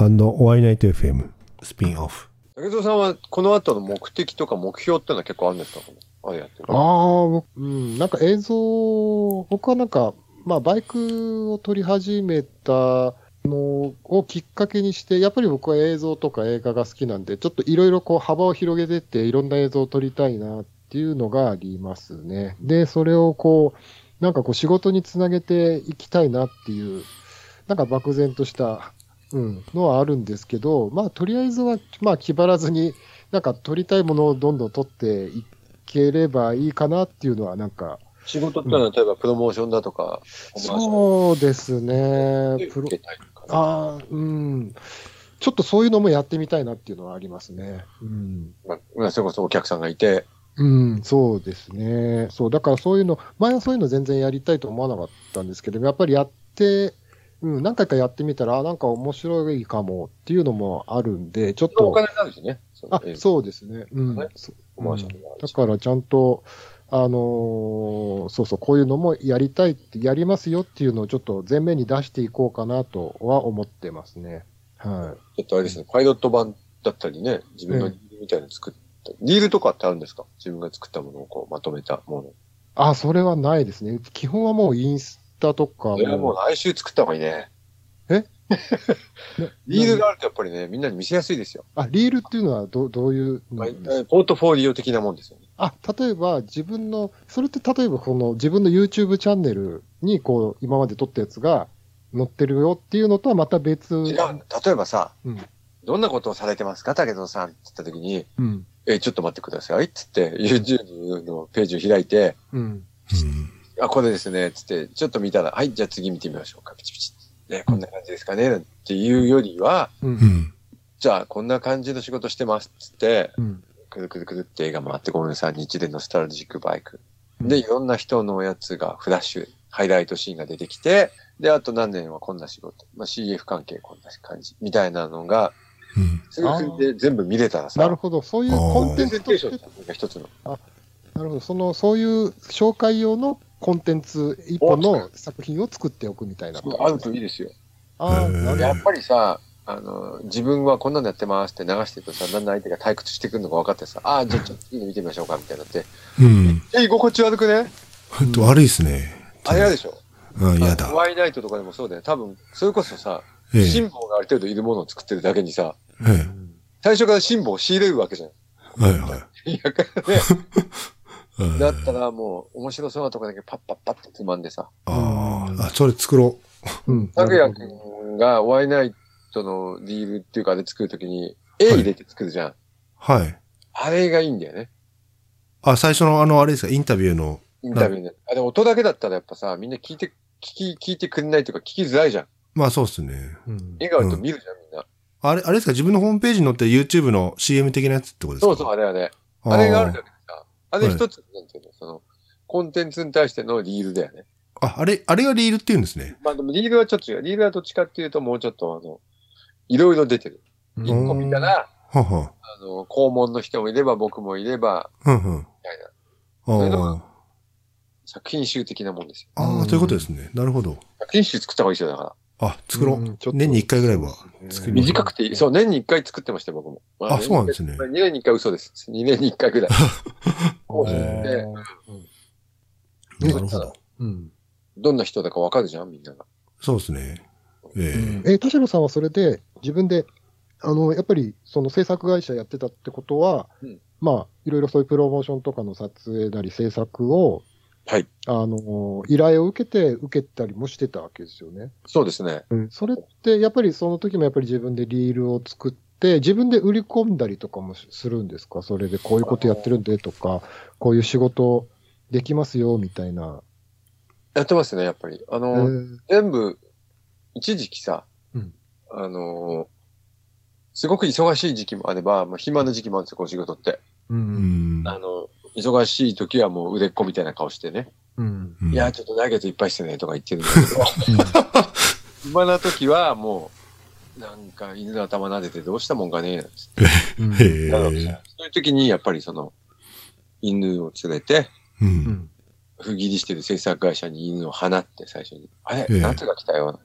ワイナイト FM スピンオフ。竹蔵さんはこの後の目的とか目標ってのは結構あるんですか？あれやってる。ああ、僕うん、なんか映像、僕はなんか、まあ、バイクを撮り始めたのをきっかけにして、やっぱり僕は映像とか映画が好きなんで、ちょっといろいろこう幅を広げてって、いろんな映像を撮りたいなっていうのがありますね。で、それをこう、なんかこう仕事につなげていきたいなっていう、なんか漠然とした、うん、のはあるんですけど、まあ、とりあえずは、まあ、気張らずに、なんか撮りたいものをどんどん撮っていければいいかなっていうのは、なんか、仕事ってのは例えばプロモーションだとか、そうですね。プロああ、うん。ちょっとそういうのもやってみたいなっていうのはありますね。うん。まあ、それこそお客さんがいて、うん、そうですね。そう、だからそういうの、前はそういうの全然やりたいと思わなかったんですけど、やっぱりやって、うん、何回かやってみたら、あなんか面白いかもっていうのもあるんで、ちょっと、お金になるしね。あえ、ーそうですね。うんね。そコマーシャルがあるしだからちゃんと、あのーそうそう、こういうのもやりたいって、やりますよっていうのをちょっと前面に出していこうかなとは思ってますね。はちょっとあれですね、パイロット版だったりね、自分のリールみたいなの作った。リールとかってあるんですか？自分が作ったものをこうまとめたもの。い。あ、それはないですね。基本はもうインスタとかそれはもう来週作った方がいいね。え？リールがあるとやっぱりね、みんなに見せやすいですよ。あ、リールっていうのはどどういうポートフォリオ的なもんですよね。あ、例えば自分の、それって例えばこの自分の YouTube チャンネルにこう今まで撮ったやつが載ってるよっていうのとはまた別。違う。例えばさ、うんどんなことをされてますか？武藤さんって言った時に、うん。え、ちょっと待ってくださいっつって、YouTube のページを開いて、うん。うんあ、これですね、つって、ちょっと見たら、はい、じゃあ次見てみましょうか。ピチピチ。ね、こんな感じですかね、っていうよりは、う。うんん。じゃあ、こんな感じの仕事してます、つって、うん。くるくるくるって映画回ってごめんなさい、日でノスタルジックバイク。で、いろんな人のやつがフラッシュ、ハイライトシーンが出てきて、で、あと何年はこんな仕事。まあ、CF 関係こんな感じ。みたいなのが、うん。それで全部見れたらさ、なるほど。そういうコンテンツとンテーションって一つの。なるほど。その、そういう紹介用のコンテンツ一本の作品を作っておくみたいな。あるといいですよ。ああ、やっぱりさ、あの、自分はこんなのやってますって流してるとさ、だんだん相手が退屈してくるのが分かってさ、ああ、じゃあちょっと次の見てみましょうか、みたいになって。うん。え、居心地悪くね？ほんと悪いっすね。あれ嫌でしょ？うん、嫌だワイナイトとかでもそうだよ。多分、それこそさ、ええ。辛抱がある程度いるものを作ってるだけにさ、え最初から辛抱を仕入れるわけじゃん。え。はいはい。いや、からね。うんだったらもう、面白そうなとこだけパッパッパッとつまんでさ。あーあ、それ作ろうん。拓也くんがホワイナイトのリールっていうかあれ作るときに、絵入れて作るじゃん。う。はい。あれがいいんだよね。あ、最初のあの、あれですか、インタビューの。インタビューで。あ、でも音だけだったらやっぱさ、みんな聞いて、聞き、聞いてくれないというか聞きづらいじゃん。まあそうっすね。うん。絵があると見るじゃん、みんな。あれ、あれですか、自分のホームページに載ってる YouTube の CM 的なやつってことですか？そうそう、あれあれ。あれがあるだけでさ、あれはい一つ、なんていうの、その、コンテンツに対してのリールだよね。あ、あれ、あれがリールって言うんですね。まあでもリールはちょっと違う。リールはどっちかっていうともうちょっとあの、いろいろ出てる。うん一個見たら、はは。あの、肛門の人もいれば僕もいれば。みたいな。れであも作品集的なもんですよ。あ。ああ、うんそういうことですね。なるほど。作品集作った方がいいですよ、だから。あ、作ろう。うんちょっと年に一回ぐらいは作ります。短くていい。そう、年に一回作ってましたよ、僕も。まあそうなんですね2年に一回嘘です。2年に一回ぐらい。こうへでなるほど。うん。どんな人だかわかるじゃん、みんなが。そうですね。ええ、田代さんはそれで自分で、あの、やっぱりその制作会社やってたってことは、うんまあ、いろいろそういうプロモーションとかの撮影なり制作を、はい。あの、依頼を受けて、受けたりもしてたわけですよね。そうですね。うん。それって、やっぱりその時もやっぱり自分でリールを作って、自分で売り込んだりとかもするんですか？それでこういうことやってるんでとか、こういう仕事できますよ、みたいな。やってますね、やっぱり。あえの、ー全部、一時期さ、うんあのーすごく忙しい時期もあれば、まあ、暇な時期もあるんですよ、こう仕事って。う。ん。あの、忙しい時はもう売れっ子みたいな顔してね。うん。うんいや、ちょっと来月いっぱいしてね、とか言ってるんだけど、暇な時はもう、なんか犬の頭撫でてどうしたもんかねなんつって。そういう時にやっぱりその、犬を連れて、う。うんん。不義理してる制作会社に犬を放って最初に。あれ、ええ夏が来たよ。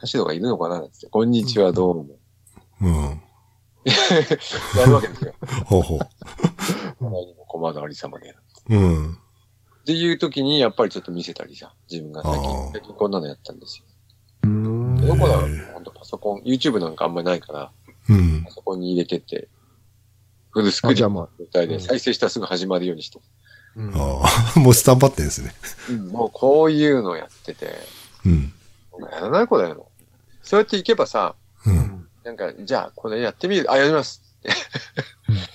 田代がいるのかなって。こんにちは、どうも。うん。やるわけですよ。ほうほう。何もありさまで。っうん。ていう時に、やっぱりちょっと見せたりさ、自分が最近最近こんなのやったんですよ。うんどこだろう？ほんとパソコン、YouTube なんかあんまりないから、うんパ。ソコンに入れてって、フルスクリーンの状態で再生したらすぐ始まるようにして。うんああ、もうスタンバってんですね。うんもうこういうのやってて、うん。やらない子だよ。そうやっていけばさ、うん。なんか、じゃあ、これやってみる。あ、やります。え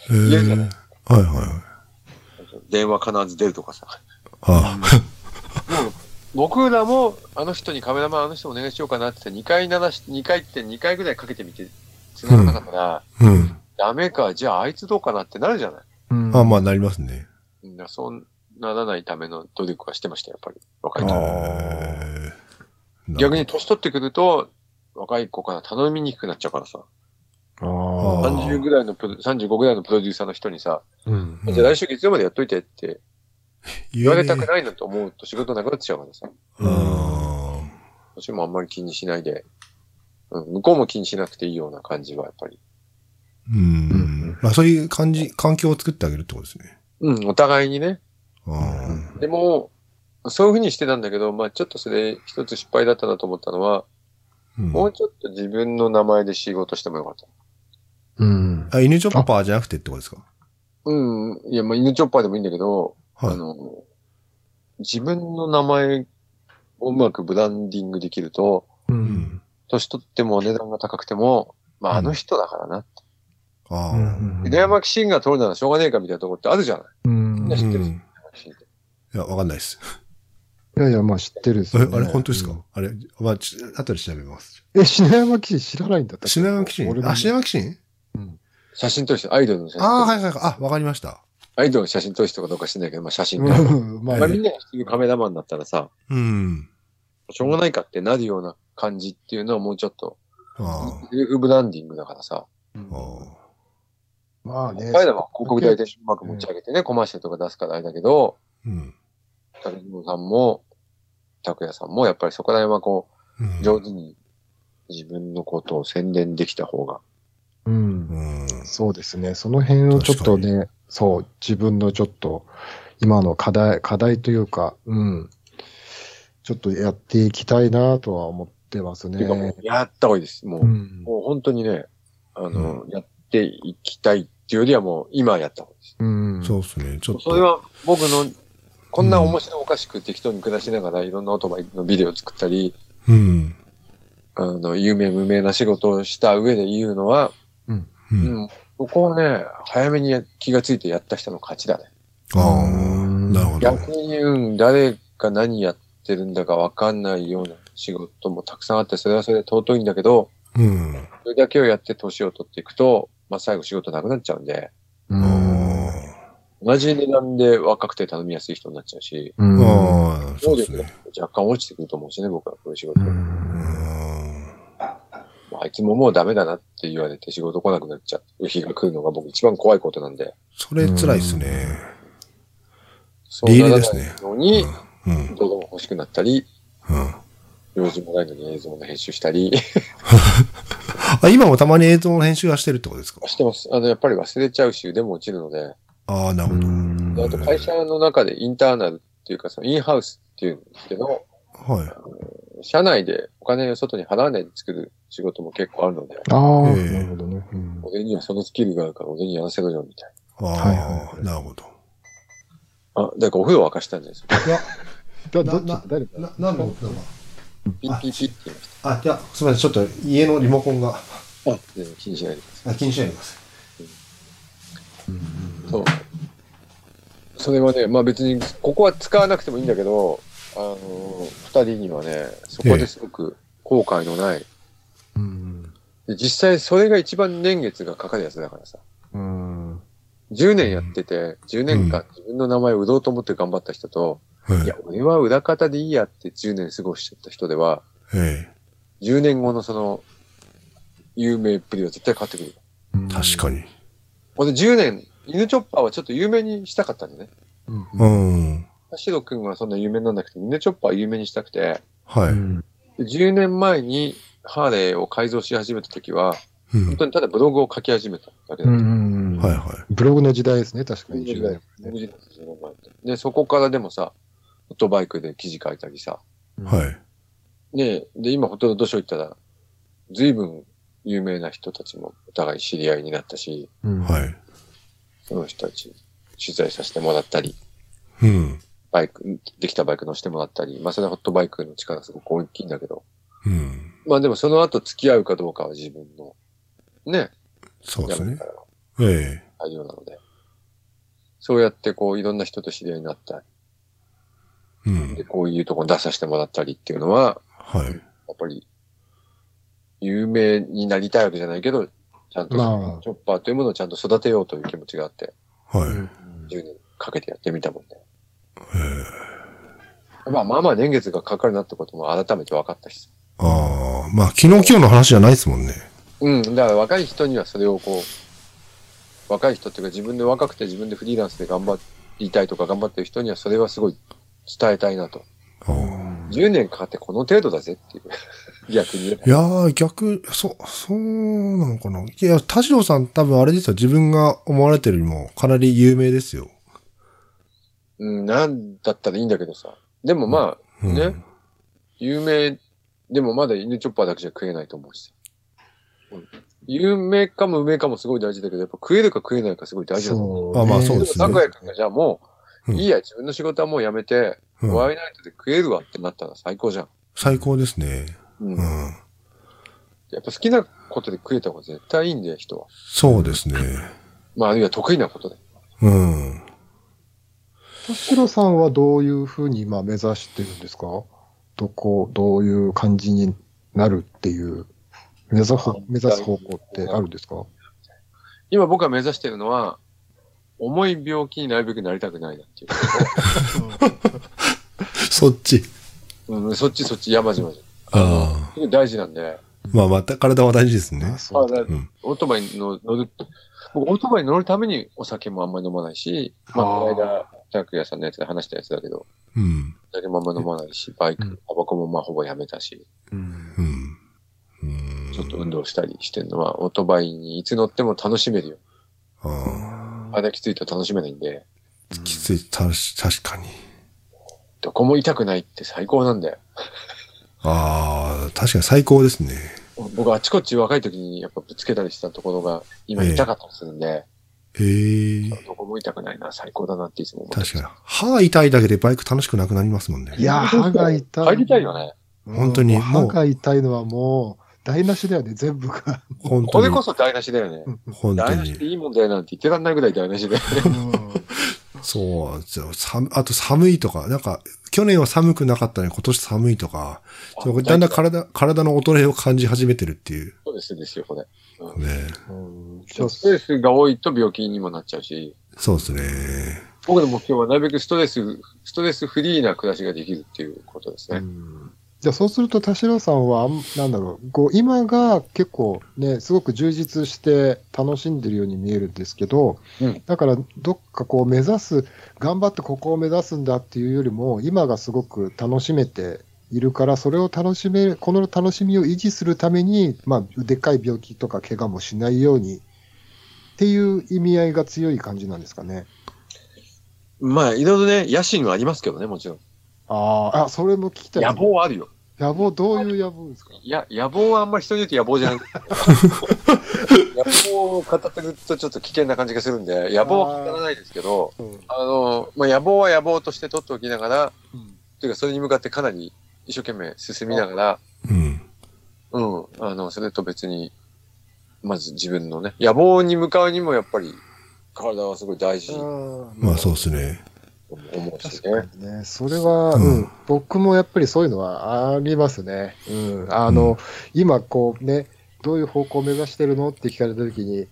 言えるじゃないはいはいはい。電話必ず出るとかさ。あもう、僕らも、あの人にカメラマンあの人お願いしようかなって2回鳴らし、2回って2回ぐらいかけてみて、繋がらなかったら、あ、うん。ダメか、じゃああいつどうかなってなるじゃない。うんあまあなりますね。うんそうならないための努力はしてました、やっぱり。若い逆に年取ってくると、若い子から頼みにくくなっちゃうからさ。あああ。30ぐらいのプロ、35ぐらいのプロデューサーの人にさ、うんうんじゃあ来週月曜までやっといてって言われたくい。ないなと思うと仕事なくなっちゃうからさ。あ私もあんまり気にしないで、うん、向こうも気にしなくていいような感じはやっぱり。ーうん。まあそういう感じ、環境を作ってあげるってことですね。うん、お互いにね。あでも、そういうふうにしてたんだけど、まあちょっとそれ一つ失敗だったなと思ったのは、ーうんもうちょっと自分の名前で仕事してもよかった。うん。あ、犬チョッパーじゃなくてってことですか？うん、いや、まあ犬チョッパーでもいいんだけど、はいあ。の、自分の名前をうまくブランディングできると、う。うんん。年取っても値段が高くても、まああの人だからな。ああ。うん犬山騎士が取るならしょうがねえかみたいなところってあるじゃない？うん。知ってる？うんいや、わかんないです。いやいや、まあ知ってるですよ、ね。えあれ、本当ですか？うんあれ、まあ、ち後で調べます。え、品山騎士知らないんだったっけ？品川騎士？あ、品川騎士？写真撮る人、アイドルの写真撮るああ、はいはいはい。あ、わかりました。アイドルの写真撮る人かどうか知らないけど、まあ写真撮る。うんまあまあみんなが知ってるカメラマンだったらさ、うん。しょうがないかってなるような感じっていうのはもうちょっと、あセルフブランディングだからさ、うんあ。あまあね。彼らは広告代理店うまく持ち上げてね、コマーシャルとか出すからあれだけど、あ。うん。竹野さんも、拓也さんも、やっぱりそこら辺はこうんう、上手に自分のことを宣伝できた方が。うん。うん。そうですね。その辺をちょっとね、そう、自分のちょっと、今の課題、課題というか、うん。ちょっとやっていきたいなとは思ってますねう。やった方がいいです。もう、うん。もう本当にね、あの、やっていきたいっていうよりはもう今やった方がいいです。うん。そうですね。ちょっと。それは僕の、こんな面白おかしく適当に暮らしながらいろんなオートバイのビデオを作ったり、うん。あの、有名無名な仕事をした上で言うのは、う。うんん、ここはね、早めに気がついてやった人の勝ちだね。ああ、うんなるほど。逆に、うん、誰が何やってるんだかわかんないような仕事もたくさんあって、それはそれで尊いんだけど、うん。それだけをやって年を取っていくと、まあ最後仕事なくなっちゃうんで、うん。あ同じ値段で若くて頼みやすい人になっちゃうし、うん。そ能うですね。力が若干落ちてくると思うしね、僕はこういう仕事。ううんん。あいつももうダメだなって言われて仕事来なくなっちゃう日が来るのが僕一番怖いことなんで、それ辛いですね。そうならないルですねのに、うん。動画も欲しくなったり、うん。用事もないのに映像の編集したりあ、今もたまに映像の編集はしてるってことですかしてます。あの、やっぱり忘れちゃうし、腕も落ちるので、ああ、なるほど。であと会社の中でインターナルっていうか、そのインハウスっていうんですけど、はい。社内でお金を外に払わないで作る仕事も結構あるので、ああ、ええなるほどね。うん俺にはそのスキルがあるから俺にやらせろよみたいああ、はいはいはいなるほど。な。あ、だからお風呂沸かしたんですよ。いや、だどっち？な誰だな、なんの？ピッピッピッって言いましあ、いや、すみません。ちょっと家のリモコンが、た。あ、全然気にしないでください。あ気にしないでくださそう。それはね、まあ別に、ここは使わなくてもいいんだけど、あの、二人にはね、そこですごく後悔のない、うん。で実際それが一番年月がかかるやつだからさ。うん。10年やってて、10年間自分の名前を売ろうと思って頑張った人と、い。はいいや、俺は裏方でいいやって10年過ごしちゃった人では、え10年後のその、有名っぷりは絶対変わってくる。確か。に。俺10年、犬チョッパーはちょっと有名にしたかったんだよね。うんうん。田代くんはそんな有名になんなくて、犬チョッパーは有名にしたくて、はい。うんで10年前にハーレーを改造し始めた時は、うん本当にただブログを書き始めただけだった。うんうんうんはいはブログの時代ですね、確かに。ブログ時代ブログ時代その前ってで、そこからでもさ、フットバイクで記事書いたりさ、い。はい。ねで、今、ホトロ土所行ったら、随分有名な人たちもお互い知り合いになったし、うんはい。その人たち取材させてもらったり、うん。バイク、できたバイク乗せてもらったり、まあそれはホットバイクの力すごく大きいんだけど、うん。まあでもその後付き合うかどうかは自分の、ね、そうですねええ。対応なので、そうやってこういろんな人と知り合いになったり、うんで、。こういうとこに出させてもらったりっていうのは、はい。やっぱり、有名になりたいわけじゃないけど、ちゃんと、まあチョッパーというものをちゃんと育てようという気持ちがあって、はい。うん10年かけてやってみたもんね。ええ。まあまあまあ年月がかかるなってことも改めて分かったし。ああ、まあ、昨日今日の話じゃないですもんね。うん、だから若い人にはそれをこう、若い人っていうか自分で若くて自分でフリーランスで頑張りたいとか頑張ってる人にはそれはすごい伝えたいなと。ああ10年かかってこの程度だぜっていう。逆にいやー、逆、そ、そうなのかな。いや、田代さん多分あれですよ。自分が思われてるよりもかなり有名ですよ。うん、なんだったらいいんだけどさ。でもまあ、うん、ね、有名、でもまだ犬チョッパーだけじゃ食えないと思うしさ。うん有名かも無名かもすごい大事だけど、やっぱ食えるか食えないかすごい大事だと思う。そうあまあそうですね拓也君がじゃあもう、うんいいや、自分の仕事はもうやめて、うんワイナイトで食えるわってなったら最高じゃん。最高ですね。うん。うん。やっぱ好きなことで食えた方が絶対いいんだよ、人は。そうですね。まあ、あるいは得意なことで。うん。田代さんはどういうふうに今目指してるんですか？どこ、どういう感じになるっていう、目指す方、目指す方向ってあるんですか？今僕が目指してるのは、重い病気になるべくなりたくないなっていう。そっち。うん、そっちそっち、山々じああ。大事なんで、まあまた体は大事ですねあ。そううん。オートバイの乗る、僕オートバイに乗るためにお酒もあんまり飲まないし、まあ、この間、拓也さんのやつで話したやつだけど、うん。お酒もあんま飲まないし、バイク、うんタバコもまあほぼやめたし、うんうん。うん。ちょっと運動したりしてるのは、オートバイにいつ乗っても楽しめるよ。ああ。あれきついと楽しめないんで、きつい、たし、確かに。どこも痛くないって最高なんだよ。ああ、確かに最高ですね。僕あちこち若い時にやっぱぶつけたりしたところが今痛かったりするんで、へえ。どこも痛くないな、最高だなっていつも思って確かに。歯が痛いだけでバイク楽しくなくなりますもんね。いや、歯が痛い。帰りたいよね。うん。本当に歯が痛いのはもう、台無しだよね、全部が。本当にこれこ。そ台無しだよね。本当台無しでに。いいもんだよなんて言ってらんないぐらい台無しで。そう。じゃあ寒あと寒いとか、なんか、去年は寒くなかったのに今年寒いとか、だんだん体、体の衰えを感じ始めてるっていう。そうですですよ、これ。ね。うんじゃあストレスが多いと病気にもなっちゃうし、そうですね。僕の目標はなるべくストレス、ストレスフリーな暮らしができるっていうことですね。うんじゃあそうすると田代さんは、なんだろう、こう今が結構ね、すごく充実して楽しんでるように見えるんですけど、うんだからどっかこう目指す、頑張ってここを目指すんだっていうよりも、今がすごく楽しめているから、それを楽しめる、この楽しみを維持するために、まあ、でっかい病気とか怪我もしないようにっていう意味合いが強い感じなんですかね。まあ、いろいろね、野心はありますけどね、もちろん。あーあ、それも聞きたい。野望はあるよ。野望、どういう野望ですか？いや、野望はあんまり人によって野望じゃない。野望を語ってるとちょっと危険な感じがするんで、野望は語らないですけど、うんあの、まあ、野望は野望として取っておきながら、うんというかそれに向かってかなり一生懸命進みながら、うん。うん、あの、それと別に、まず自分のね、野望に向かうにもやっぱり体はすごい大事とまあそうですね。思うし確かね。にね、それは、ううんん、僕もやっぱりそういうのはありますね。うん、あの、うん今こうね、どういう方向を目指してるのって聞かれたときに、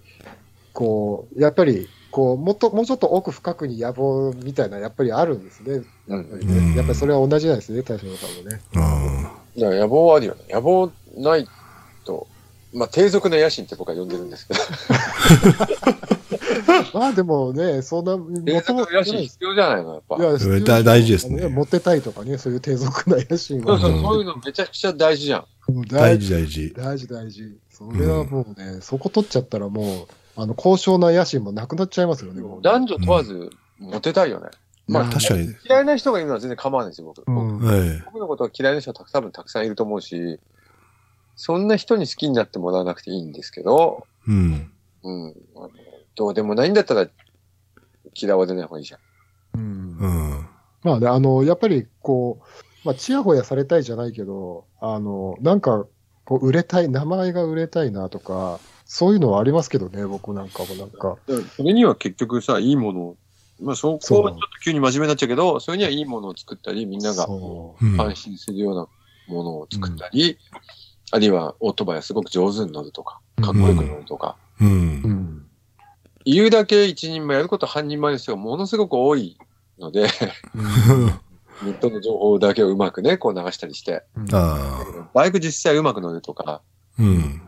こう、やっぱり、こう、もっと、もうちょっと奥深くに野望みたいな、やっぱりあるんですね。やっぱりね。うんやっぱりそれは同じなんですね、大将さんもね。うん。いや、野望はあるよね。野望ないと、まあ、低俗な野心って僕は呼んでるんですけど。まあでもね、そんな、低俗の野心必要じゃないの、やっぱ。いや、うん大大事ですねモテたいとかね、そういう低俗な野心は。そうそう、うんそういうのめちゃくちゃ大事じゃん。大事大事。大事大事。それはもうね、そこ取っちゃったらもう、あの、高尚な野心もなくなっちゃいますよね。男女問わず、モテたいよね。まあ、うん確かに。嫌いな人がいるのは全然構わないですよ、僕。僕のことは嫌いな人はたくさん多分たくさんいると思うし、そんな人に好きになってもらわなくていいんですけど、え。うん。うん。どうでもないんだったら嫌われない方がいいじゃん。うんうん。まあね、あの、やっぱりこう、まあ、ちやほやされたいじゃないけど、あの、なんか、こう、売れたい、名前が売れたいなとか、そういうのはありますけどね、僕なんかもなんか。それには結局さ、いいものを、まあそこはちょっと急に真面目になっちゃうけど、それにはいいものを作ったり、みんなが安心するようなものを作ったり、あるいはオートバイはすごく上手に乗るとか、かっこよく乗るとか、う。う。うんん。言うだけ一人前やること半人前の人がものすごく多いので、ネットの情報だけをうまくね、こう流したりして。バイク実際うまく乗るとかうん。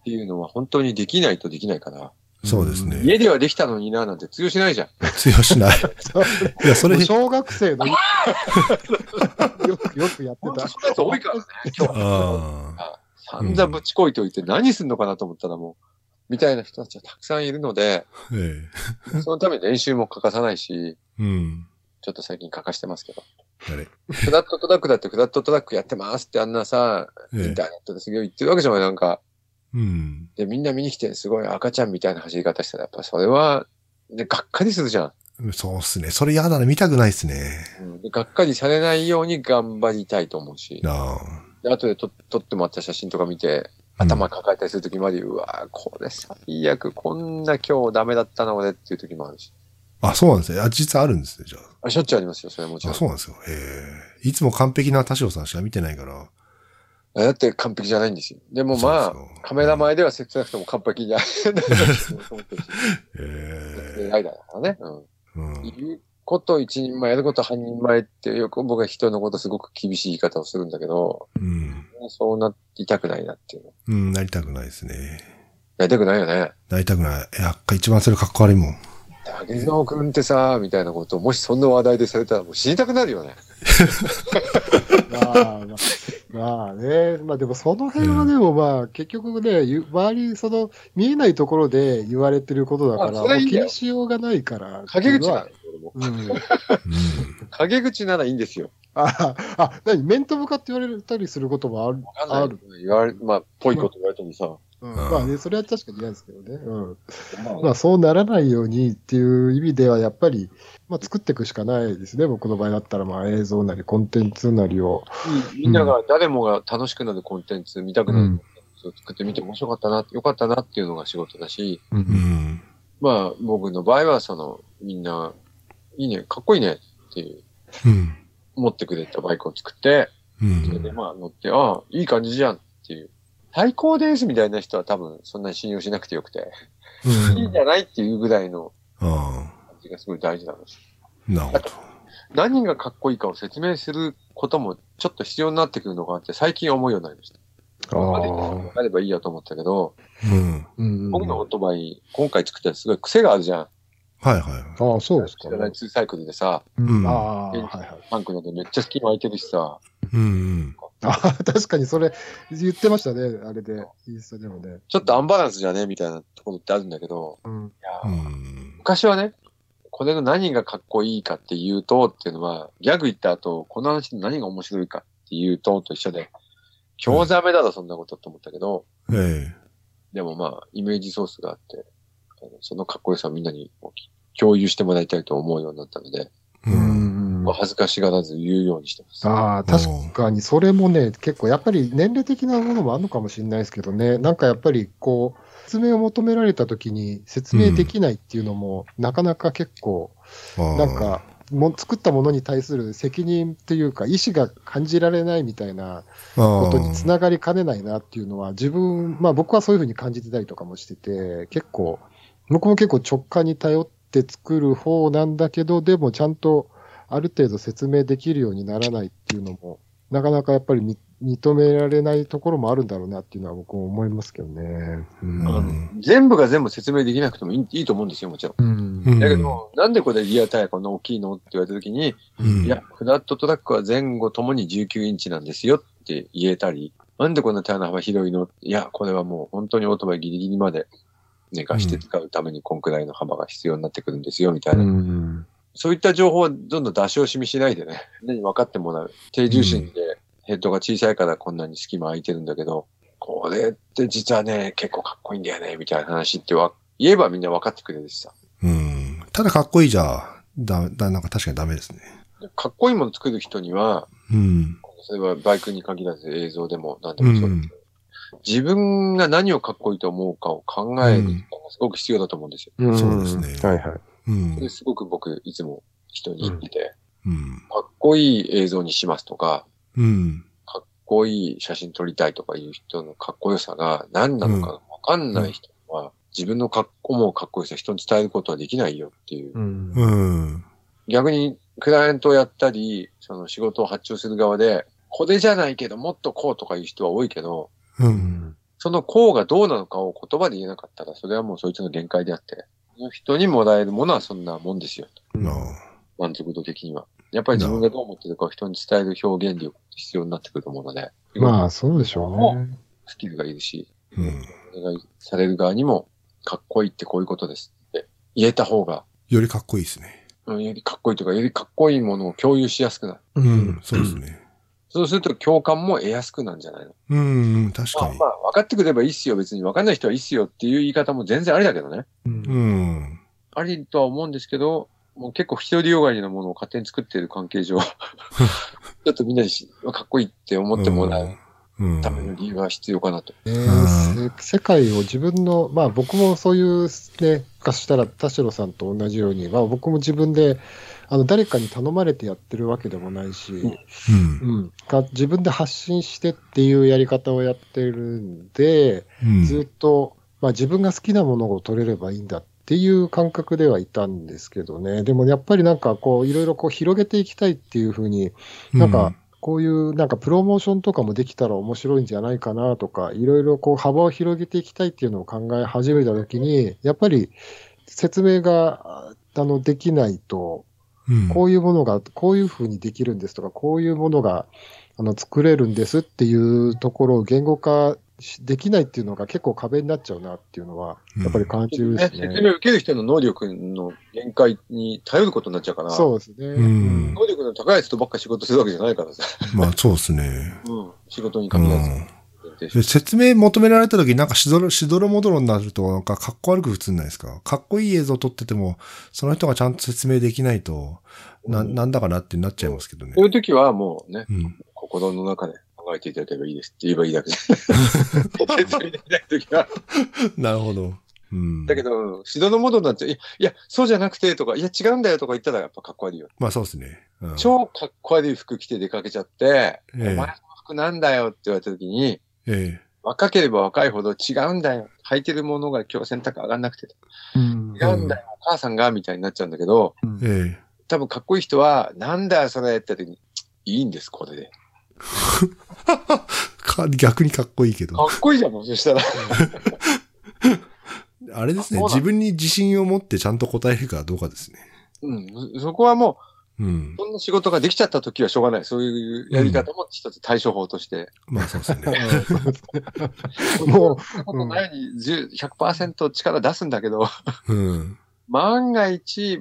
っていうのは本当にできないとできないから、そうですね。家ではできたのにななんて通用しないじゃん。通用しない。いや、それ小学生の、よく、よくやってた。そんなやつ多いからね、今日は。あ散々ぶちこいておいて何すんのかなと思ったらもう、みたいな人たちはたくさんいるので、そのために練習も欠かさないし、え。うん。ちょっと最近欠かしてますけど。フラットトラックだってフラットトラックやってますってあんなさ、イええンターネットですげえ言ってるわけじゃない、なんか。うん。で、みんな見に来てすごい赤ちゃんみたいな走り方したら、やっぱそれは、ね、がっかりするじゃん。そうっすね。それ嫌だな。見たくないっすね。うんでがっかりされないように頑張りたいと思うし。ああ。で後で撮撮ってもらった写真とか見て、頭抱えたりするときもあり、うわーこれ最悪、こんな今日ダメだったな、俺っていうときもあるし。あ、そうなんですね。あ、実はあるんですね、じゃあしょっちゅうありますよ、それはもちあ。ろん。あ、そうなんですよ。ええ。いつも完璧な田代さんしか見てないから。だって完璧じゃないんですよ。でもまあそうそう、カメラ前では切なくても完璧じゃない。えライダーだからね。うん。え。うん。こと一人前、やること半人前ってよく僕は人のことすごく厳しい言い方をするんだけど、うん。そうなりたくないなっていうの。うん、なりたくないですね。やりたくないよね。なりたくない。いや、一番それかっこ悪いもん。竹野くんってさ、みたいなことを、もしそんな話題でされたらもう死にたくなるよね。まあ、まあ、まあね。まあでもその辺はでもまあ、結局ね、ゆ周り、その、見えないところで言われてることだから、あそれいいんだよもう気にしようがないから。陰口なはの俺も。うん。うん。陰口ならいいんですよ。あ、あ、何？面と向かって言われたりすることもある。ある？言われ、まあ、ぽいこと言われてもさ。うん、んまあね、それは確かに嫌ですけどね。うん。まあまあそうならないようにっていう意味では、やっぱり、まあ作っていくしかないですね。僕の場合だったら、まあ映像なりコンテンツなりを。みんなが、誰もが楽しくなるコンテンツ、見たくなるコンテンツを作ってみて面白かったな、よかったなっていうのが仕事だし、う。うんん。まあ、僕の場合は、その、みんな、いいね、かっこいいねっていう、うん。持ってくれたバイクを作って、うそれでん。まあ乗って、ああ、いい感じじゃんっていう。最高ですみたいな人は多分そんなに信用しなくてよくて、いいんじゃないっていうぐらいのあ感じがすごい大事なのし。あ。なるほど。何がかっこいいかを説明することもちょっと必要になってくるのかなって最近思うようになりました。ああればいいやと思ったけど、うん。うん。僕のオートバイ、今回作ったらすごい癖があるじゃん。はいはい。ああ、そうですか、知らないツーサイクルでさ、うんああ、はいはい。タンクなんでめっちゃ隙間空いてるしさ、うんうん。ああ、確かにそれ言ってましたね、あれで、インスタでもね。ちょっとアンバランスじゃねみたいなところってあるんだけど、うん。いやーうん。昔はね、これの何がかっこいいかっていうとっていうのは、ギャグ言った後、この話の何が面白いかっていうとと一緒で、興ざめだろ、そんなことって思ったけど、えでもまあ、イメージソースがあって、そのかっこよさをみんなに共有してもらいたいと思うようになったので、え。うん。まあ、恥ずかしがらず言うようにしてます。ああ、確かにそれもね、結構やっぱり年齢的なものもあるのかもしれないですけどね、なんかやっぱりこう、説明を求められたときに説明できないっていうのも、なかなか結構、ああなんか、も作ったものに対する責任っていうか、意思が感じられないみたいなことにつながりかねないなっていうのは、自分、まあ僕はそういうふうに感じてたりとかもしてて、結構、僕も結構直感に頼って作る方なんだけど、でもちゃんとある程度説明できるようにならないっていうのも、なかなかやっぱりみ認められないところもあるんだろうなっていうのは僕も思いますけどね。うんうあの全部が全部説明できなくてもいいいいと思うんですよ、もちろん。うんうんだけど、なんでこれリアタイヤこんな大きいのって言われたときに、うんいや、フラットトラックは前後ともに19インチなんですよって言えたり、なんでこんなタイヤの幅広いの？いや、これはもう本当にオートバイギリギリまで寝かして使うためにこんくらいの幅が必要になってくるんですよ、みたいな。うんそういった情報はどんどん出し惜しみしないでね、分かってもらう。低重心でヘッドが小さいからこんなに隙間空いてるんだけど、これって実はね、結構かっこいいんだよね、みたいな話っては言えばみんな分かってくれるしさ。うん。ただかっこいいじゃ、だ、だ、なんか確かにダメですね。かっこいいもの作る人には、うん。それはバイクに限らず映像でも何でもそうですけど、自分が何をかっこいいと思うかを考える時間がすごく必要だと思うんですよ。うんそうですねはいはい。うん。すごく僕いつも人に言ってて、うん。かっこいい映像にしますとか、うん。かっこいい写真撮りたいとかいう人のかっこよさが何なのかわかんない人は、自分のかっ思うかっこよさを人に伝えることはできないよっていう。うんうん。逆にクライアントをやったり、その仕事を発注する側で、これじゃないけどもっとこうとかいう人は多いけど、うん。そのこうがどうなのかを言葉で言えなかったら、それはもうそいつの限界であって、その人にもらえるものはそんなもんですよ。満足度的には。やっぱり自分がどう思ってるかを人に伝える表現力必要になってくると思うので、まあ、そうでしょうね。スキルがいるし、うん。お願いされる側にも、かっこいいってこういうことですって言えた方が、よりかっこいいですね。うんよりかっこいいというか、よりかっこいいものを共有しやすくなる。うん。そうですね。そうすると共感も得やすくなんじゃないの？うん。確かにまあま。あ、分かってくればいいっすよ、別に。分かんない人はいいっすよっていう言い方も全然ありだけどね。うん。ありとは思うんですけど、もう結構一人よがりなものを勝手に作っている関係上、ちょっとみんなにしかっこいいって思ってもらううん。ための理由は必要かなと。ねせ世界を自分の、まあ僕もそういうね、かしたら田代さんと同じように、まあ僕も自分で、あの誰かに頼まれてやってるわけでもないし、うんうん。自分で発信してっていうやり方をやってるんで、うん。ずっと、まあ、自分が好きなものを取れればいいんだっていう感覚ではいたんですけどね、でもやっぱりなんかこう、いろいろこう広げていきたいっていうふうに、なんか、こういうなんかプロモーションとかもできたら面白いんじゃないかなとか、いろいろこう幅を広げていきたいっていうのを考え始めたときに、やっぱり説明があのできないと、うん、こういうものが、こういうふうにできるんですとか、こういうものがあの作れるんですっていうところを言語化しできないっていうのが結構壁になっちゃうなっていうのは、やっぱり感じるね、ですね。説明を受ける人の能力の限界に頼ることになっちゃうから、そうですね。うん能力の高い人ばっか仕事するわけじゃないからさ、まあそうですね。うん、仕事にう限らずん。説明求められた時なんかしどろ、しどろもどろになるとなんかかっこ悪く映んないですか？かっこいい映像撮ってても、その人がちゃんと説明できないと、な、うんなんだかなってなっちゃいますけどねそう。いう時はもうね、うん。心の中で考えていただければいいですって言えばいいだけで。説明できない時は。なるほど。うん。だけど、指導のモードになっちゃう。いや、いや、そうじゃなくてとか、いや、違うんだよとか言ったらやっぱかっこ悪いよ。まあそうですね。うん、超かっこ悪い服着て出かけちゃって、ええお前の服なんだよって言われた時に、え若ければ若いほど違うんだよ。履いてるものが今日洗濯上がんなくて。うん違うんだよ、お母さんが、みたいになっちゃうんだけど、え。え多分かっこいい人は、なんだよ、それって時に、いいんです、これで。え。か、逆にかっこいいけかど。っこいいじゃん、もしかしたら。あれですね。自分に自信を持ってちゃんと答えるかどうかですね。うん。そこはもうんう、。そんな仕事ができちゃった時はしょうがない。そういうやり方も一つ対処法として。まあそうですね。もう、そんなことないように10 100%力出すんだけど、うん。万が一、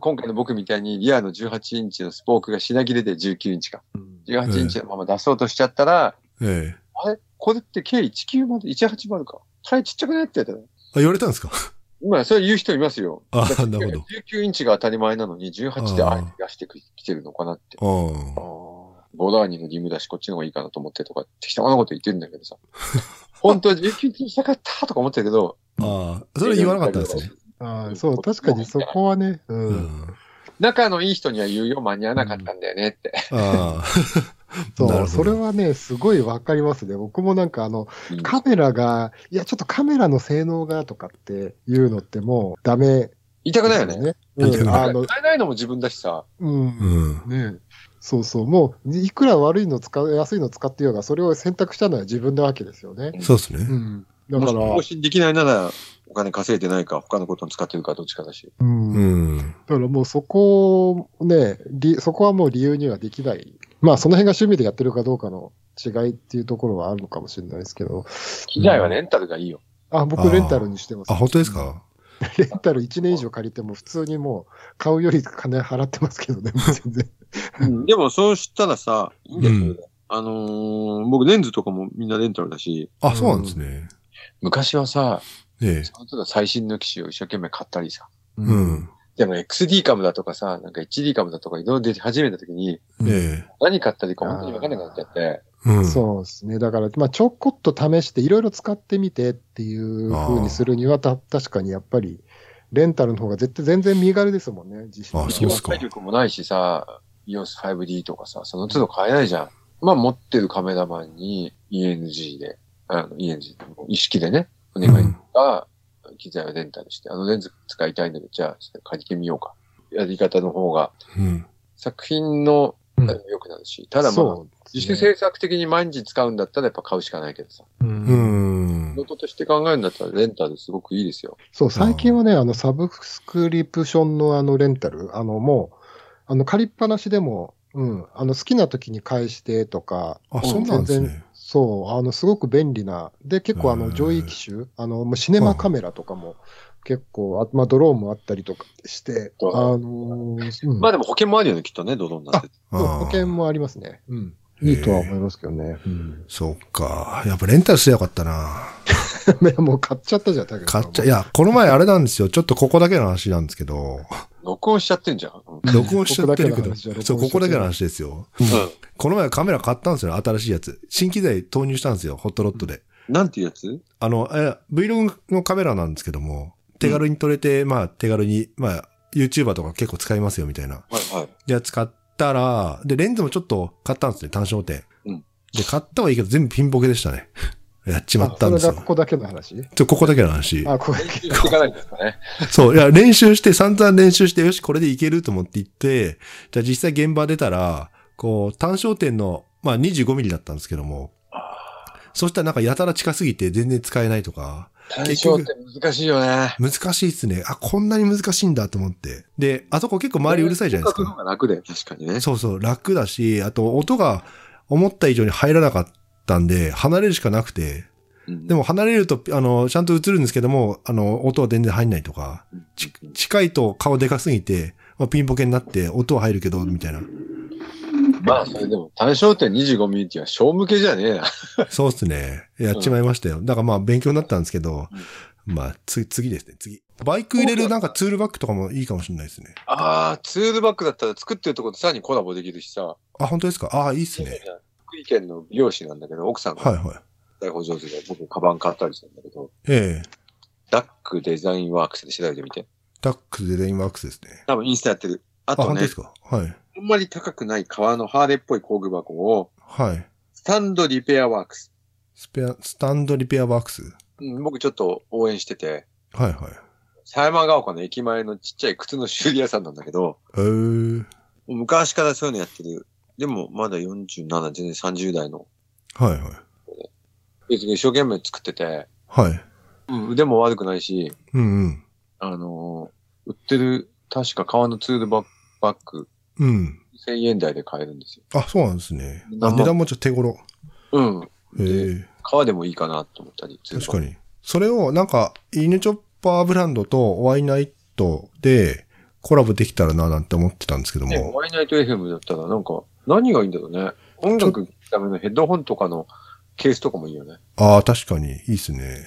今回の僕みたいにリアの18インチのスポークが品切れで19インチか。18インチのまま出そうとしちゃったら、ええ。あれ？これって計19まで、180か。タイちっちゃくないって言ったら。あ、言われたんですか？今、それ言う人いますよ。あだってなるほど19インチが当たり前なのに、18であえて出してきてるのかなって。ああ。ボダーニのリムだし、こっちの方がいいかなと思ってとか、適当なこと言ってるんだけどさ。本当は19インチにしたかったとか思ってるけど、ああ。それ言わなかったんですね。あーそう、確かにそこはね、う。うんん。仲のいい人には言うよ、間に合わなかったんだよねって。ああ。そう、それはね、すごいわかりますね。僕もなんかあの、うんカメラが、いや、ちょっとカメラの性能がとかっていうのってもうダメ言いたくないよね。あの、使えないのも自分だしさ。うんう。ん。ねそうそう。もう、いくら悪いの使う、安いの使ってようが、それを選択したのは自分なわけですよね。そうですね。うん。だから、更新できないなら、お金稼いでないか、他のことに使ってるか、どっちかだし。うん。うん。だからもうそこをね、りそこはもう理由にはできない。まあその辺が趣味でやってるかどうかの違いっていうところはあるのかもしれないですけど。機材はレンタルがいいよ。あ、僕レンタルにしてます。あ、本当ですか？レンタル1年以上借りても普通にもう買うより金払ってますけどね、全然。うんでもそうしたらさ、いいんだよ、うんあのー僕レンズとかもみんなレンタルだし、あ、そうなんですね。昔はさ、ええ。最新の機種を一生懸命買ったりさ。う。ん。でも XD カムだとかさ、なんか HD カムだとかいろいろ出始めた時に、ええ。何買ったらいいか本当に分かんなくなっちゃって、うん。そうですね。だから、まあちょこっと試していろいろ使ってみてっていう風にするには、た確かにやっぱり、レンタルの方が絶対全然身軽ですもんね、実際あそうっすか体力もないしさ、EOS5D とかさ、その都度買えないじゃん。まあ持ってるカメラマンに ENG で、あの ENG 意識でね、お願いが、機材をレンタルして、あのレンズ使いたいんだけど、じゃあ借りてみようか。やり方の方が、うん。作品のうん良くなるし、ただまあ、そう自主制作的に毎日使うんだったらやっぱ買うしかないけどさ。ううんん仕。事として考えるんだったらレンタルすごくいいですよ。そう、最近はね、あの、サブスクリプションのあの、レンタル、あの、もう、あの、借りっぱなしでも、うん、あの、好きな時に返してとか、あ、そうなんですね。そう、あの、すごく便利な、で、結構あの、上位機種、あの、もうシネマカメラとかも、結構、あまあ、ドローンもあったりとかして、ドあロのーうんまあでも保険もあるよね、きっとね、ドローンなんて。保険もありますね。うん。いいとは思いますけどね。うん。そっか。やっぱレンタルすればよかったな。い やもう買っちゃったじゃん、だけど。買っちゃ、いや、この前あれなんですよ。ちょっとここだけの話なんですけど、録音しちゃってんじゃん。うん録音しちゃってるけど、ここだけの話じゃ録音しちゃってるそう、ここだけの話ですよ。この前カメラ買ったんですよ、新しいやつ。新機材投入したんですよ、ホットロットで。なんていうやつ？あの、え Vlog のカメラなんですけども、手軽に撮れて、まあ手軽に、まあ YouTuber とか結構使いますよみたいな。はいはい。やつ買ったら、で、レンズもちょっと買ったんですね、単焦点。うんで、買ったはいいけど全部ピンボケでしたね。やっちまったんですよこ。こだけの話？ちょ、ここだけの話。あ、ここだ練け。習していかないんですかね。そう、いや、練習して、散々練習して、よし、これでいけると思って行って、じゃあ実際現場出たら、こう、単焦点の、まあ25ミリだったんですけども、そしたらなんかやたら近すぎて全然使えないとか、単焦点難しいよね。難しいっすね。あ、こんなに難しいんだと思って。で、あそこ結構周りうるさいじゃないですか。感覚の方が楽で、確かにね。そうそう、楽だし、あと音が思った以上に入らなかったんで、離れるしかなくて、うんでも離れると、あの、ちゃんと映るんですけども、あの、音は全然入んないとか、ち近いと顔でかすぎて、まあ、ピンポケになって音は入るけど、みたいな。まあ、それでも単焦点25ミリっていうのは小向けじゃねえな。そうっすね。やっちまいましたよ。だからまあ勉強になったんですけど、まあ、つ、次ですね、次。バイク入れるなんかツールバッグとかもいいかもしれないですね。ああ、ツールバッグだったら作ってるところとさらにコラボできるしさ。あ、本当ですか？ああ、いいっすね。福井県の美容師なんだけど、奥さんがはいはい。大保上手で僕カバン買ったりしたんだけど、ええダックデザインワークスで調べてみて。ダックスデザインワークスですね。多分インスタやってる。ああ、とね本当です、か？はい。あんまり高くない革のハーレーっぽい工具箱を、はい。スタンドリペアワークス。スペア、スタンドリペアワークス？うん、僕ちょっと応援してて、はいはい。狭山ヶ丘の駅前のちっちゃい靴の修理屋さんなんだけど、えー、昔からそういうのやってる。でもまだ47、全然30代の。はいはい。別に一生懸命作ってて、はい。うん、腕も悪くないし、うんうん。あのー売ってる、確か革のツールバッグ、うん。1000円台で買えるんですよ。あ、そうなんですね。値段もあ値段もちょっと手頃。うん。ええ革でもいいかなと思ったり。確かに。それをなんか、犬チョッパーブランドとワイナイトでコラボできたらななんて思ってたんですけどね、も。ワイナイト FM だったらなんか、何がいいんだろうね。音楽聴くためのヘッドホンとかのケースとかもいいよね。ああ、確かに。いいっすね。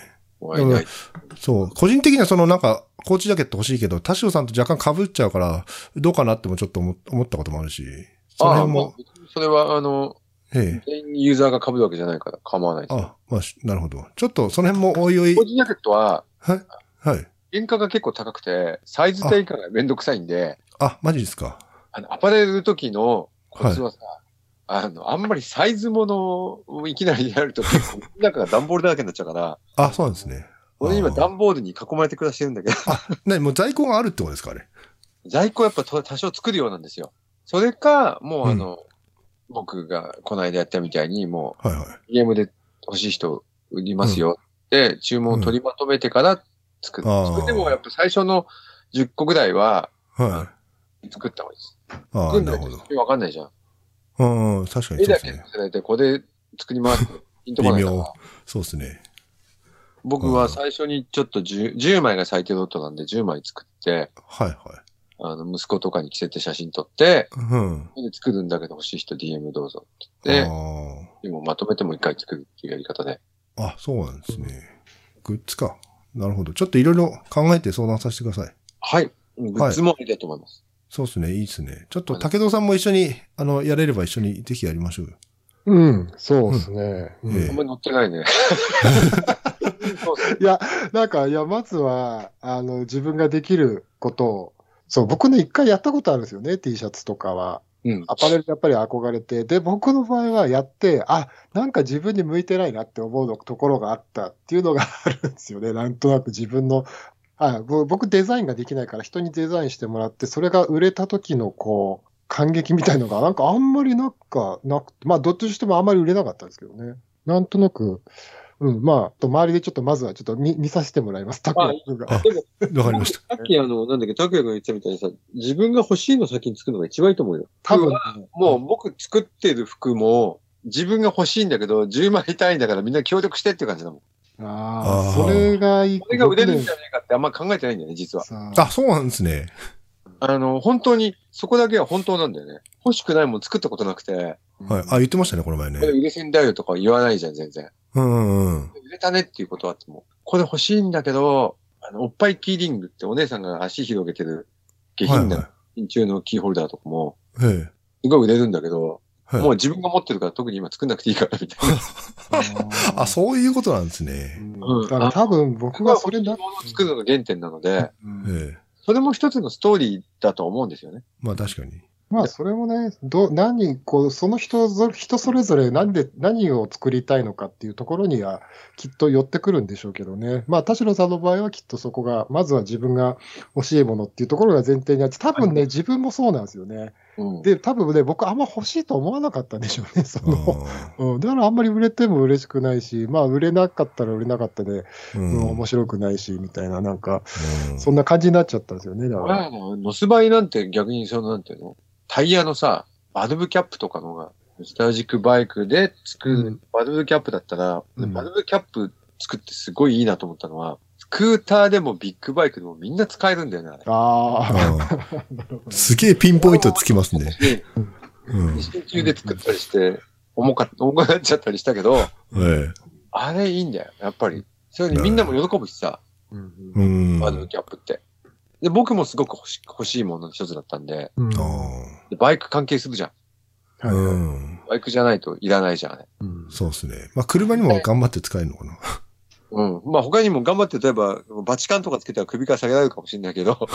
そう。個人的にはそのなんか、コーチジャケット欲しいけど、田代さんと若干被っちゃうから、どうかなってもちょっと思思ったこともあるし。その辺もまあ、、それは、あの、ええ。全員ユーザーが被るわけじゃないから構わない。あ、まあ、しなるほど。ちょっとその辺もおいおいコー。チジャケットは、はい。はい。原価が結構高くて、サイズ定価がめんどくさいんで、あ、マジですか。あの、アパレル時のコツはさ、あの、あんまりサイズものをいきなりやると結構、中が段ボールだらけになっちゃうから、あ、そうなんですね。俺今段ボールに囲まれて暮らしてるんだけど、ね、もう在庫があるってことですかあれ？在庫やっぱと多少作るようなんですよ。それか、もうあの、僕がこの間やったみたいに、もはいはい。う、ゲームで欲しい人売りますよって、注文を取りまとめてから作る。あー作ってもやっぱ最初の10個ぐらいははい。作った方がいいです。ああ、なるほど。わかんないじゃん。うんうん、確かに絵そうですね。だけ載せられて、これで作りますって ピンとこないから微妙。そうですね。僕は最初にちょっと 10, 10枚が最低ロットなんで10枚作って、はいはい。あの、息子とかに着せて写真撮って、うん。で作るんだけど欲しい人 DM どうぞって言って、あでもまとめてもう一回作るっていうやり方で。あ。あ、そうなんですね。グッズか。なるほど。ちょっといろいろ考えて相談させてください。はい。グッズもありだと思います。そうですね。いいですね。ちょっと武藤さんも一緒に、あの、やれれば一緒にぜひやりましょうよ。うん、そうですね。うあんまり載ってないね。いや、なんか、いや、まずは、あの、自分ができることを、そう、僕ね、一回やったことあるんですよね、T シャツとかは。うん。アパレルやっぱり憧れて、で、僕の場合はやって、あ、なんか自分に向いてないなって思うところがあったっていうのがあるんですよね。なんとなく自分の、あぼ僕デザインができないから人にデザインしてもらって、それが売れた時のこう、感激みたいのがなんかあんまりなんかなくて、まあどっちにしてもあんまり売れなかったんですけどね。なんとなく、うん、まあ、と周りでちょっとまずはちょっと見見させてもらいます、タクヤ君が。わかりました。さっきあの、なんだっけ、拓也が言ってたみたいにさ、自分が欲しいの先に作るのが一番いいと思うよ。多分、もう僕作ってる服も、自分が欲しいんだけど、10枚たいんだからみんな協力してっていう感じだもん。ああ、それがいい。これが売れるんじゃないかってあんま考えてないんだよね、実は。さあ、そうなんですね。あの、本当に、そこだけは本当なんだよね。欲しくないもん作ったことなくて、はい。あ、言ってましたね、この前ねこれ。売れ線だよとか言わないじゃん、全然。うんうんうん。売れたねっていうことはあっても、これ欲しいんだけど、あの、おっぱいキーリングってお姉さんが足広げてる下品なは真鍮のキーホルダーとかも、すごい売れるんだけど、もう自分が持ってるから特に今作んなくていいから、みたいな。あ、そういうことなんですね。うんだから多分僕がそれだものを作るのが原点なので。それも一つのストーリーだと思うんですよね。まあ確かに。まあ、それもね、ど、何、こう、その人ぞ、人それぞれ何で、何を作りたいのかっていうところには、きっと寄ってくるんでしょうけどね。まあ、田代さんの場合はきっとそこが、まずは自分が欲しいものっていうところが前提にあって、多分ね、自分もそうなんですよね。うん。で、多分ね、僕あんま欲しいと思わなかったんでしょうね、その。あ うん、だからあんまり売れても嬉しくないし、まあ、売れなかったら売れなかったで、ーううんん。面白くないし、みたいな、なんか、うんそんな感じになっちゃったんですよね、だから。俺はね、ノスバイなんて逆にその、なんていうの？タイヤのさ、バルブキャップとかのが、ノスタルジックバイクで作る、うんバルブキャップだったら、うんバルブキャップ作ってすごいいいなと思ったのは、スクーターでもビッグバイクでもみんな使えるんだよね、あれ。ああ、すげえピンポイントつきますね。でうん。一瞬中で作ったりして、重かった、重くなっちゃったりしたけど、ええ。あれいいんだよ、やっぱり。それにみんなも喜ぶしさ、うんうん。バルブキャップって。で、僕もすごく欲し欲しいものの一つだったんでうんあで、バイク関係するじゃん。あ。はいうん。バイクじゃないといらないじゃん、あれ。うんそうですね。まあ、車にも頑張って使えるのかな。うん。まあ他にも頑張って、例えば、バチカンとかつけたら首から下げられるかもしれないけど、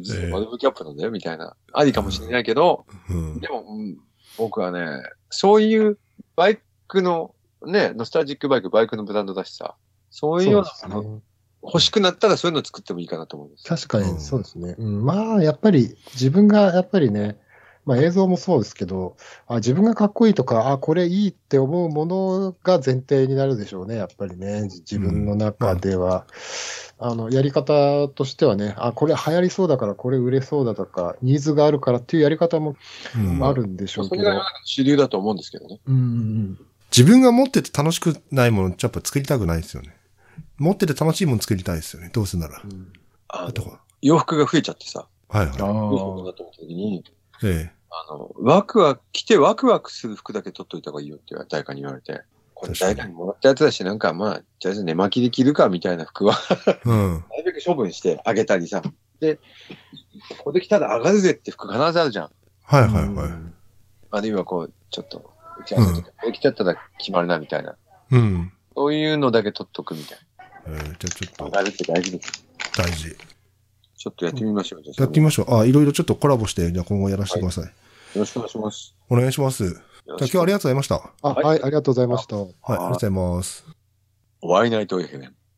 実はバルブキャップなんだよ、みたいな。ありかもしれないけど、うん。でも、うん僕はね、そういうバイクの、ね、ノスタルジックバイク、バイクのブランドだしさ、そういうようなもの、ね欲しくなったらそういうの作ってもいいかなと思います。確かにそうですね。うん、まあ、やっぱり自分がやっぱりね、まあ映像もそうですけど、あ自分がかっこいいとか、あこれいいって思うものが前提になるでしょうね、やっぱりね。自分の中では。あの、やり方としてはね、あ、これ流行りそうだから、これ売れそうだとか、ニーズがあるからっていうやり方もうんあるんでしょうけど。それが主流だと思うんですけどね。うんうん自分が持ってて楽しくないものってやっぱ作りたくないですよね。持ってて楽しいもの作りたいですよね。どうせなら。うん。あ。洋服が増えちゃってさ、はいあはどうしようかなあ。と思った時に、い。えあの、ワクワク、着てワクワクする服だけ取っといた方がいいよって誰かに言われて、これ誰かにもらったやつだし、なんかまあ、とりあえず寝巻きで着るかみたいな服は、え。うん。なるべく処分してあげたりさ。で、ここで着たら上がるぜって服必ずあるじゃん。はいはいはい。あるいはこう、ちょっと、打ち合わせとか、これ着ちゃったら決まるなみたいな。うん。そういうのだけ取っとくみたいえー、じゃあちょっとな。上がるって大事です。大事。ちょっとやってみましょう。やってみましょう。あ、いろいろちょっとコラボして、じゃあ今後やらせてください。よろしくお願いします。お願いします。じゃあ今日はありがとうございました。はい、あ、はい、ありがとうございました。ありがとうございます。ワイナイト FM。